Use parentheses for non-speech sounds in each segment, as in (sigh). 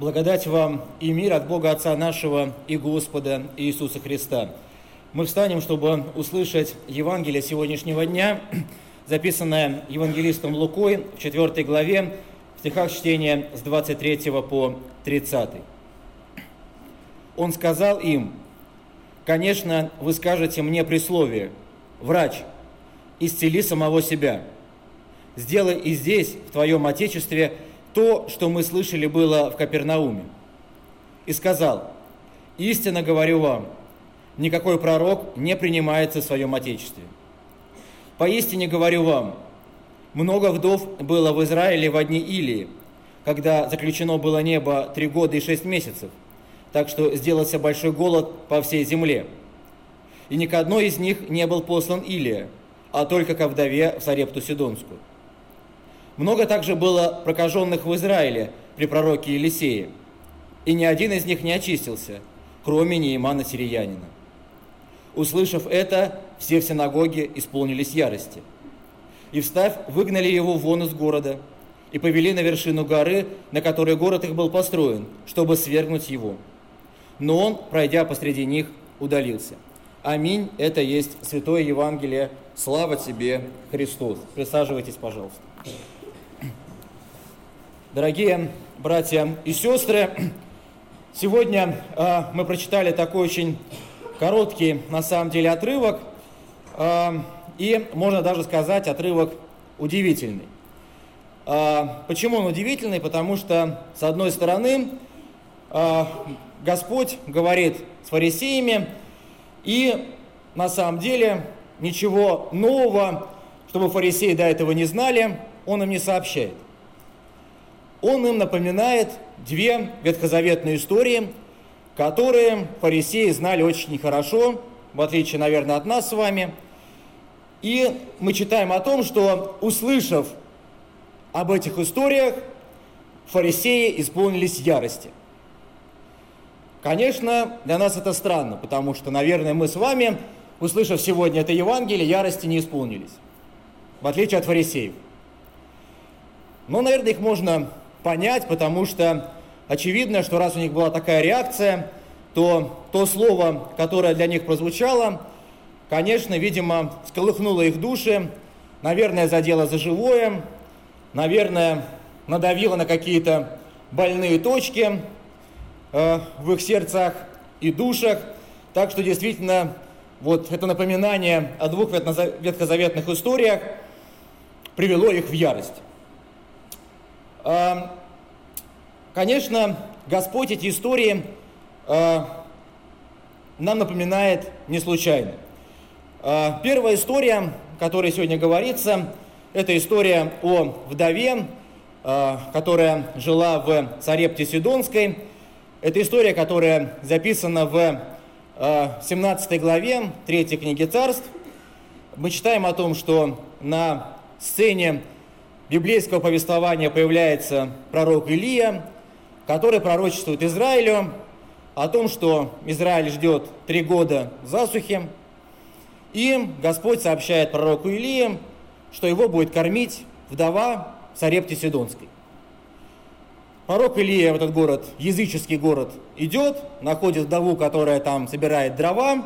Благодать вам и мир от Бога Отца нашего и Господа Иисуса Христа. Мы встанем, чтобы услышать Евангелие сегодняшнего дня, (clears throat) записанное евангелистом Лукой в 4 главе, в стихах чтения с 23 по 30. Он сказал им, «Конечно, вы скажете мне присловие, врач, исцели самого себя, сделай и здесь, в твоем Отечестве, то, что мы слышали было в Капернауме. И сказал, истинно говорю вам, никакой пророк не принимается в своем Отечестве. Поистине говорю вам, много вдов было в Израиле в одни Илии, когда заключено было небо три года и шесть месяцев, так что сделался большой голод по всей земле. И ни к одной из них не был послан Илия, а только ко вдове в Сарепту Сидонскую. Много также было прокаженных в Израиле при пророке Елисее, и ни один из них не очистился, кроме Неимана Сириянина. Услышав это, все в синагоге исполнились ярости. И встав, выгнали его вон из города и повели на вершину горы, на которой город их был построен, чтобы свергнуть его. Но он, пройдя посреди них, удалился. Аминь. Это есть Святое Евангелие. Слава тебе, Христос. Присаживайтесь, пожалуйста. Дорогие братья и сестры, сегодня э, мы прочитали такой очень короткий, на самом деле, отрывок, э, и можно даже сказать, отрывок удивительный. Э, почему он удивительный? Потому что, с одной стороны, э, Господь говорит с фарисеями, и на самом деле ничего нового, чтобы фарисеи до этого не знали, он им не сообщает он им напоминает две ветхозаветные истории, которые фарисеи знали очень хорошо, в отличие, наверное, от нас с вами. И мы читаем о том, что, услышав об этих историях, фарисеи исполнились ярости. Конечно, для нас это странно, потому что, наверное, мы с вами, услышав сегодня это Евангелие, ярости не исполнились, в отличие от фарисеев. Но, наверное, их можно понять, потому что очевидно, что раз у них была такая реакция, то то слово, которое для них прозвучало, конечно, видимо, сколыхнуло их души, наверное, задело за живое, наверное, надавило на какие-то больные точки э, в их сердцах и душах. Так что действительно вот это напоминание о двух ветхозаветных историях привело их в ярость. Эм, конечно, Господь эти истории э, нам напоминает не случайно. Э, первая история, которая сегодня говорится, это история о вдове, э, которая жила в Царепте Сидонской. Это история, которая записана в 17 главе 3 книги царств. Мы читаем о том, что на сцене библейского повествования появляется пророк Илия, который пророчествует Израилю о том, что Израиль ждет три года засухи, и Господь сообщает пророку Илии, что его будет кормить вдова Сарепти Сидонской. Пророк Илия в этот город, языческий город, идет, находит вдову, которая там собирает дрова,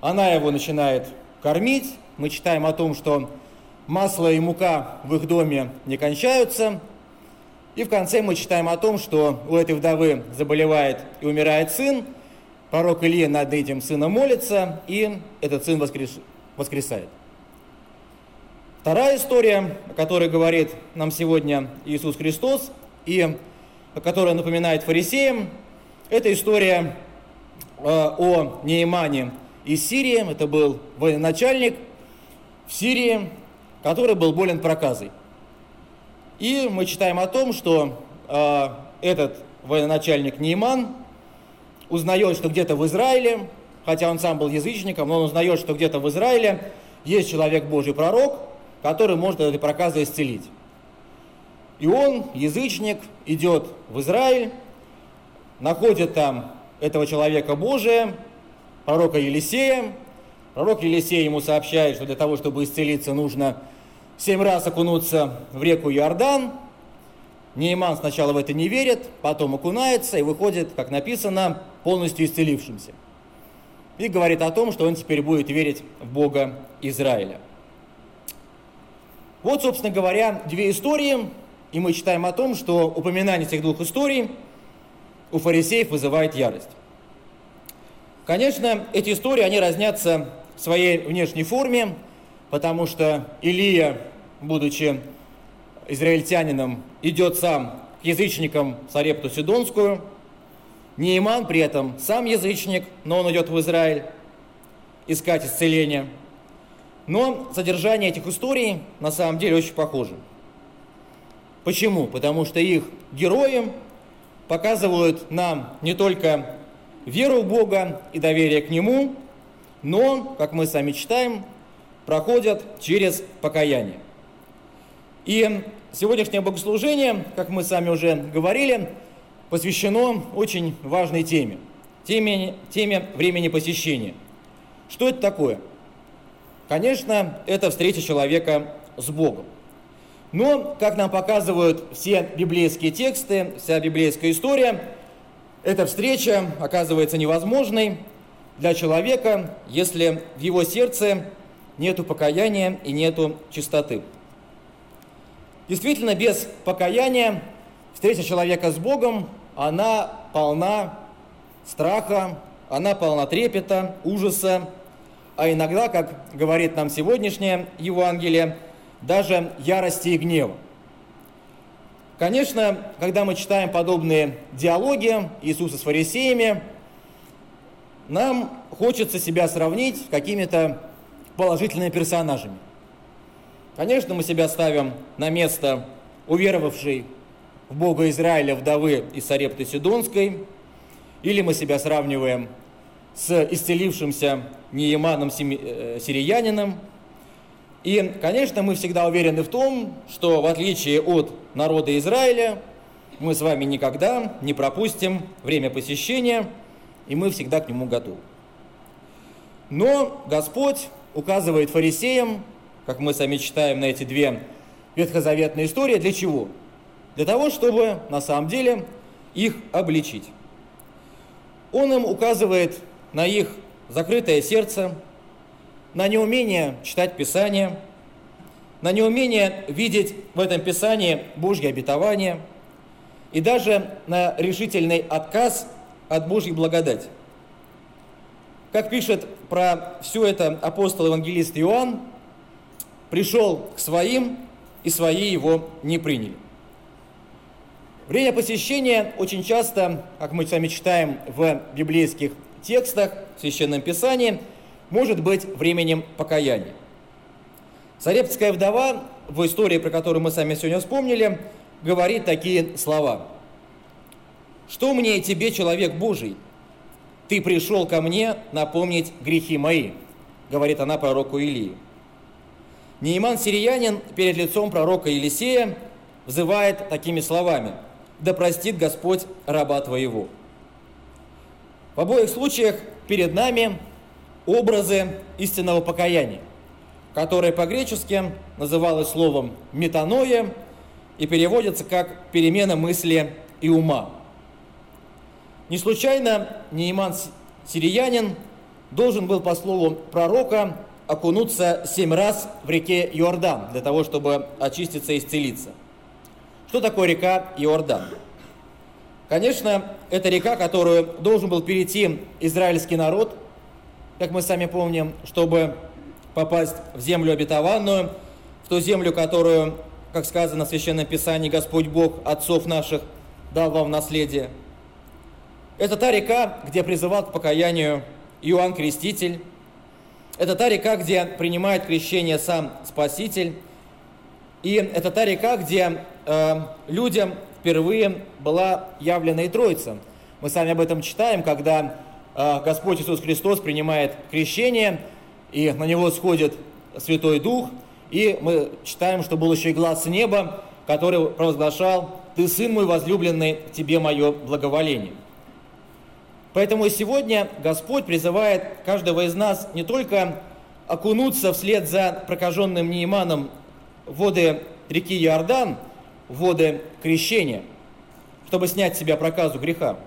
она его начинает кормить. Мы читаем о том, что масло и мука в их доме не кончаются. И в конце мы читаем о том, что у этой вдовы заболевает и умирает сын, пророк Илья над этим сыном молится, и этот сын воскрес... воскресает. Вторая история, о которой говорит нам сегодня Иисус Христос, и которая напоминает фарисеям, это история э, о Неимане из Сирии. Это был военачальник в Сирии, который был болен проказой. И мы читаем о том, что э, этот военачальник Нейман узнает, что где-то в Израиле, хотя он сам был язычником, но он узнает, что где-то в Израиле есть человек Божий пророк, который может этой проказой исцелить. И он, язычник, идет в Израиль, находит там этого человека Божия, пророка Елисея. Пророк Елисей ему сообщает, что для того, чтобы исцелиться, нужно семь раз окунуться в реку Иордан. Нейман сначала в это не верит, потом окунается и выходит, как написано, полностью исцелившимся. И говорит о том, что он теперь будет верить в Бога Израиля. Вот, собственно говоря, две истории, и мы читаем о том, что упоминание этих двух историй у фарисеев вызывает ярость. Конечно, эти истории, они разнятся в своей внешней форме, потому что Илия, будучи израильтянином, идет сам к язычникам Сарепту Сидонскую. Неиман при этом сам язычник, но он идет в Израиль искать исцеления. Но содержание этих историй на самом деле очень похоже. Почему? Потому что их герои показывают нам не только веру в Бога и доверие к Нему, но, как мы сами читаем, проходят через покаяние. И сегодняшнее богослужение, как мы сами уже говорили, посвящено очень важной теме, теме, теме времени посещения. Что это такое? Конечно, это встреча человека с Богом. Но, как нам показывают все библейские тексты, вся библейская история, эта встреча оказывается невозможной для человека, если в его сердце нету покаяния и нету чистоты. Действительно, без покаяния встреча человека с Богом, она полна страха, она полна трепета, ужаса, а иногда, как говорит нам сегодняшнее Евангелие, даже ярости и гнева. Конечно, когда мы читаем подобные диалоги Иисуса с фарисеями, нам хочется себя сравнить с какими-то положительными персонажами. Конечно, мы себя ставим на место уверовавшей в Бога Израиля вдовы из Сарепты Сидонской, или мы себя сравниваем с исцелившимся Нееманом э, Сириянином – и, конечно, мы всегда уверены в том, что в отличие от народа Израиля, мы с вами никогда не пропустим время посещения, и мы всегда к нему готовы. Но Господь указывает фарисеям, как мы сами читаем на эти две ветхозаветные истории, для чего? Для того, чтобы на самом деле их обличить. Он им указывает на их закрытое сердце, на неумение читать Писание, на неумение видеть в этом Писании Божье обетование и даже на решительный отказ от Божьей благодати. Как пишет про все это апостол-евангелист Иоанн, пришел к своим, и свои его не приняли. Время посещения очень часто, как мы сами читаем в библейских текстах, в Священном Писании – может быть временем покаяния. Сарепская вдова в истории, про которую мы сами сегодня вспомнили, говорит такие слова. «Что мне и тебе, человек Божий? Ты пришел ко мне напомнить грехи мои», говорит она пророку Илии. Нейман Сириянин перед лицом пророка Елисея взывает такими словами «Да простит Господь раба твоего». В обоих случаях перед нами образы истинного покаяния, которое по-гречески называлось словом «метаноя» и переводится как «перемена мысли и ума». Не случайно Нейман Сириянин должен был, по слову пророка, окунуться семь раз в реке Иордан для того, чтобы очиститься и исцелиться. Что такое река Иордан? Конечно, это река, которую должен был перейти израильский народ – как мы сами помним, чтобы попасть в землю обетованную, в ту землю, которую, как сказано в Священном Писании, Господь Бог отцов наших дал вам в наследие. Это та река, где призывал к покаянию Иоанн Креститель. Это та река, где принимает крещение сам Спаситель. И это та река, где э, людям впервые была явлена и Троица. Мы сами об этом читаем, когда а, Господь Иисус Христос принимает крещение, и на него сходит Святой Дух, и мы читаем, что был еще и глаз неба, который провозглашал «Ты, Сын мой возлюбленный, тебе мое благоволение». Поэтому сегодня Господь призывает каждого из нас не только окунуться вслед за прокаженным Неиманом в воды реки Иордан, воды крещения, чтобы снять с себя проказу греха,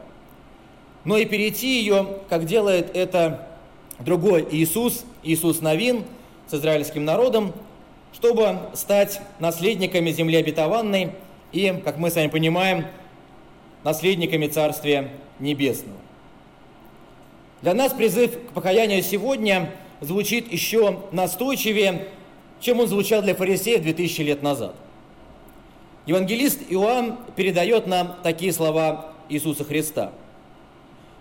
но и перейти ее, как делает это другой Иисус, Иисус Новин с израильским народом, чтобы стать наследниками земли обетованной и, как мы с вами понимаем, наследниками Царствия Небесного. Для нас призыв к покаянию сегодня звучит еще настойчивее, чем он звучал для фарисеев 2000 лет назад. Евангелист Иоанн передает нам такие слова Иисуса Христа.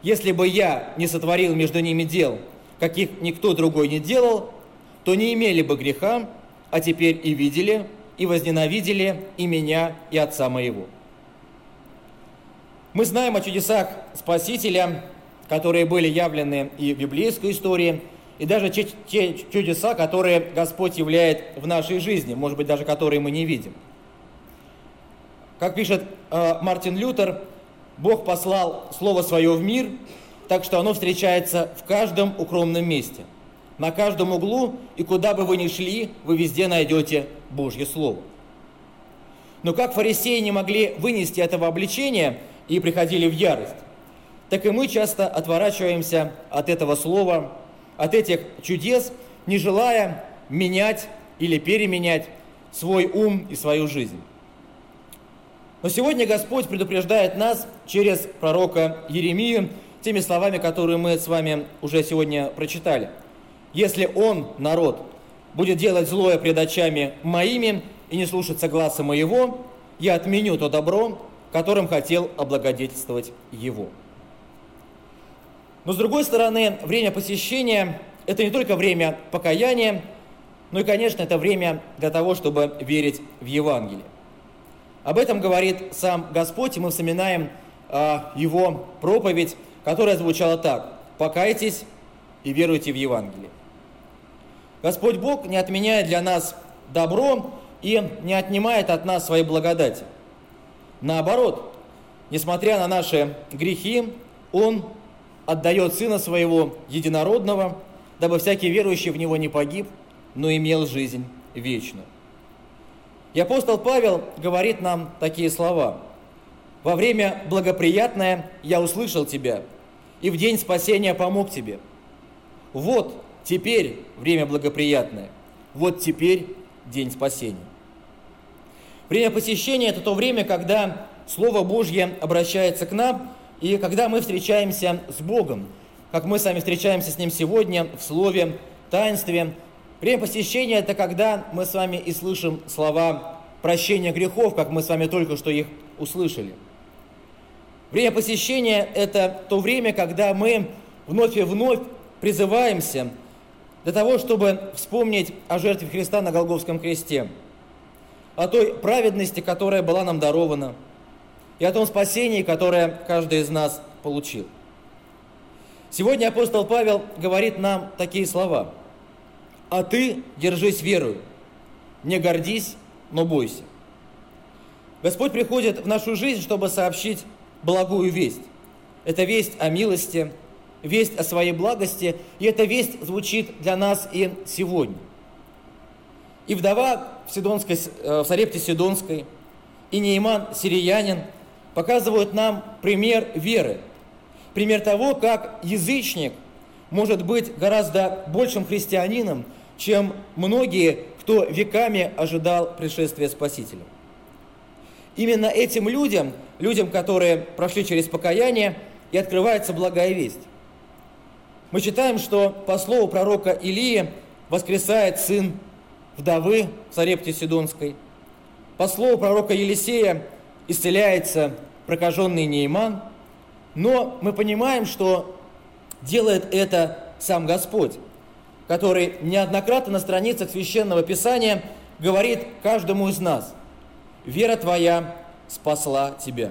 «Если бы я не сотворил между ними дел, каких никто другой не делал, то не имели бы греха, а теперь и видели, и возненавидели и меня, и Отца моего». Мы знаем о чудесах Спасителя, которые были явлены и в библейской истории, и даже те, чудеса, которые Господь являет в нашей жизни, может быть, даже которые мы не видим. Как пишет э, Мартин Лютер, Бог послал Слово Свое в мир, так что оно встречается в каждом укромном месте, на каждом углу, и куда бы вы ни шли, вы везде найдете Божье Слово. Но как фарисеи не могли вынести этого обличения и приходили в ярость, так и мы часто отворачиваемся от этого слова, от этих чудес, не желая менять или переменять свой ум и свою жизнь. Но сегодня Господь предупреждает нас через пророка Еремию теми словами, которые мы с вами уже сегодня прочитали. «Если он, народ, будет делать злое пред очами моими и не слушаться гласа моего, я отменю то добро, которым хотел облагодетельствовать его». Но с другой стороны, время посещения – это не только время покаяния, но и, конечно, это время для того, чтобы верить в Евангелие. Об этом говорит сам Господь, и мы вспоминаем а, Его проповедь, которая звучала так «Покайтесь и веруйте в Евангелие». Господь Бог не отменяет для нас добро и не отнимает от нас своей благодати. Наоборот, несмотря на наши грехи, Он отдает Сына Своего Единородного, дабы всякий верующий в Него не погиб, но имел жизнь вечную. И апостол Павел говорит нам такие слова. «Во время благоприятное я услышал тебя, и в день спасения помог тебе. Вот теперь время благоприятное, вот теперь день спасения». Время посещения – это то время, когда Слово Божье обращается к нам – и когда мы встречаемся с Богом, как мы сами встречаемся с Ним сегодня в Слове, таинстве, время посещения – это когда мы с вами и слышим слова прощения грехов, как мы с вами только что их услышали. Время посещения – это то время, когда мы вновь и вновь призываемся для того, чтобы вспомнить о жертве Христа на Голговском кресте, о той праведности, которая была нам дарована – и о том спасении, которое каждый из нас получил. Сегодня апостол Павел говорит нам такие слова. «А ты держись верою, не гордись, но бойся». Господь приходит в нашу жизнь, чтобы сообщить благую весть. Это весть о милости, весть о своей благости, и эта весть звучит для нас и сегодня. И вдова в, Сидонской, э, в Сарепте Сидонской, и Нейман Сириянин – показывают нам пример веры. Пример того, как язычник может быть гораздо большим христианином, чем многие, кто веками ожидал пришествия Спасителя. Именно этим людям, людям, которые прошли через покаяние, и открывается благая весть. Мы читаем, что по слову пророка Илии воскресает сын вдовы в Сарепте Сидонской. По слову пророка Елисея исцеляется прокаженный Нейман, но мы понимаем, что делает это сам Господь, который неоднократно на страницах Священного Писания говорит каждому из нас, «Вера твоя спасла тебя».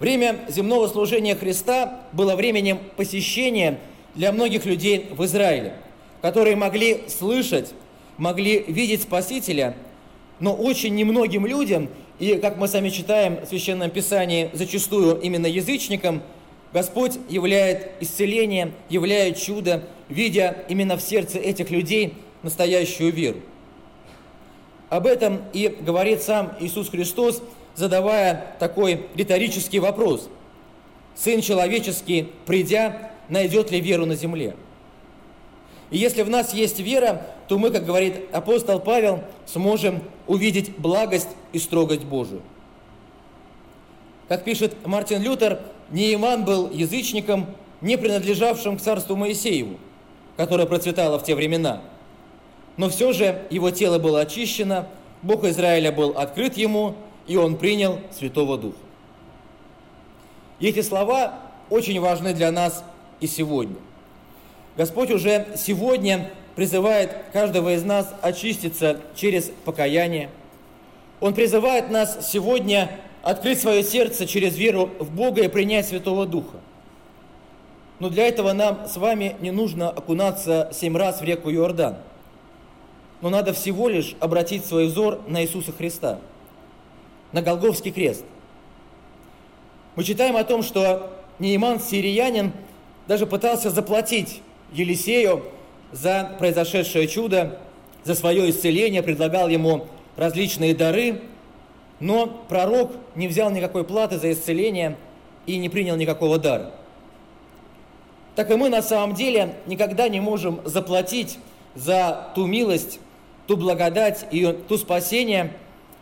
Время земного служения Христа было временем посещения для многих людей в Израиле, которые могли слышать, могли видеть Спасителя, но очень немногим людям и, как мы сами читаем в Священном Писании, зачастую именно язычникам, Господь являет исцеление, являет чудо, видя именно в сердце этих людей настоящую веру. Об этом и говорит сам Иисус Христос, задавая такой риторический вопрос. Сын человеческий, придя, найдет ли веру на земле? И если в нас есть вера, то мы, как говорит апостол Павел, сможем увидеть благость и строгость Божию. Как пишет Мартин Лютер, Неиман был язычником, не принадлежавшим к царству Моисееву, которое процветало в те времена. Но все же его тело было очищено, Бог Израиля был открыт ему, и он принял Святого Духа. И эти слова очень важны для нас и сегодня. Господь уже сегодня призывает каждого из нас очиститься через покаяние. Он призывает нас сегодня открыть свое сердце через веру в Бога и принять Святого Духа. Но для этого нам с вами не нужно окунаться семь раз в реку Иордан. Но надо всего лишь обратить свой взор на Иисуса Христа, на Голговский крест. Мы читаем о том, что Нейман, сириянин, даже пытался заплатить Елисею за произошедшее чудо, за свое исцеление, предлагал ему различные дары – но пророк не взял никакой платы за исцеление и не принял никакого дара. Так и мы на самом деле никогда не можем заплатить за ту милость, ту благодать и ту спасение,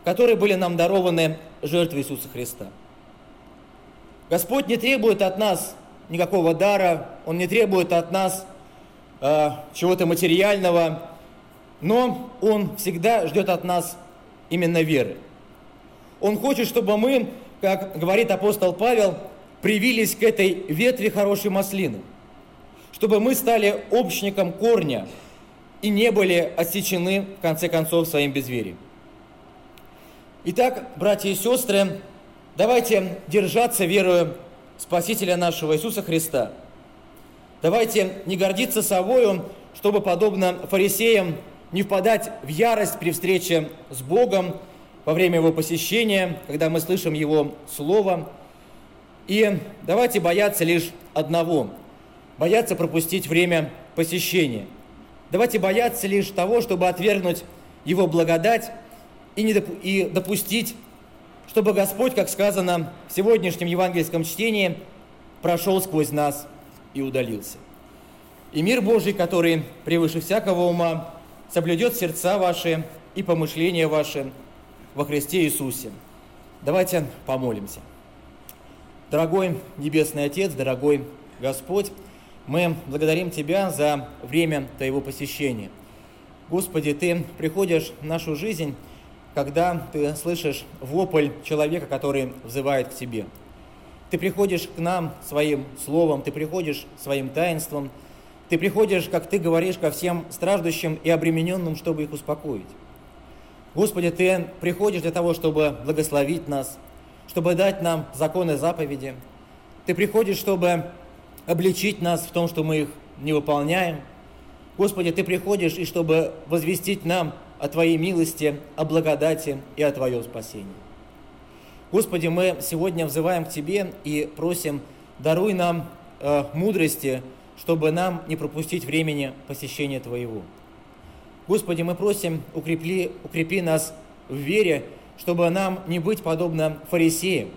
которые были нам дарованы жертвой Иисуса Христа. Господь не требует от нас никакого дара, Он не требует от нас чего-то материального, но Он всегда ждет от нас именно веры. Он хочет, чтобы мы, как говорит апостол Павел, привились к этой ветви хорошей маслины, чтобы мы стали общником корня и не были отсечены, в конце концов, своим безверием. Итак, братья и сестры, давайте держаться верою Спасителя нашего Иисуса Христа. Давайте не гордиться собою, чтобы, подобно фарисеям, не впадать в ярость при встрече с Богом, во время его посещения, когда мы слышим его слово. И давайте бояться лишь одного – бояться пропустить время посещения. Давайте бояться лишь того, чтобы отвергнуть его благодать и, не доп- и допустить, чтобы Господь, как сказано в сегодняшнем евангельском чтении, прошел сквозь нас и удалился. И мир Божий, который превыше всякого ума, соблюдет сердца ваши и помышления ваши во Христе Иисусе. Давайте помолимся. Дорогой Небесный Отец, дорогой Господь, мы благодарим Тебя за время Твоего посещения. Господи, Ты приходишь в нашу жизнь, когда Ты слышишь вопль человека, который взывает к Тебе. Ты приходишь к нам своим словом, Ты приходишь своим таинством, Ты приходишь, как Ты говоришь, ко всем страждущим и обремененным, чтобы их успокоить. Господи, Ты приходишь для того, чтобы благословить нас, чтобы дать нам законы заповеди. Ты приходишь, чтобы обличить нас в том, что мы их не выполняем. Господи, Ты приходишь, и чтобы возвестить нам о Твоей милости, о благодати и о Твоем спасении. Господи, мы сегодня взываем к Тебе и просим, даруй нам э, мудрости, чтобы нам не пропустить времени посещения Твоего. Господи, мы просим, укрепли, укрепи нас в вере, чтобы нам не быть подобно фарисеям,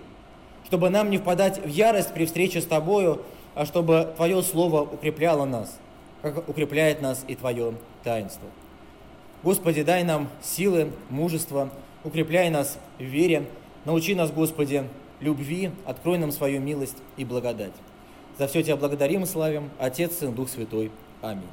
чтобы нам не впадать в ярость при встрече с Тобою, а чтобы Твое Слово укрепляло нас, как укрепляет нас и Твое таинство. Господи, дай нам силы, мужество, укрепляй нас в вере, научи нас, Господи, любви, открой нам свою милость и благодать. За все Тебя благодарим и славим, Отец, Сын, Дух Святой. Аминь.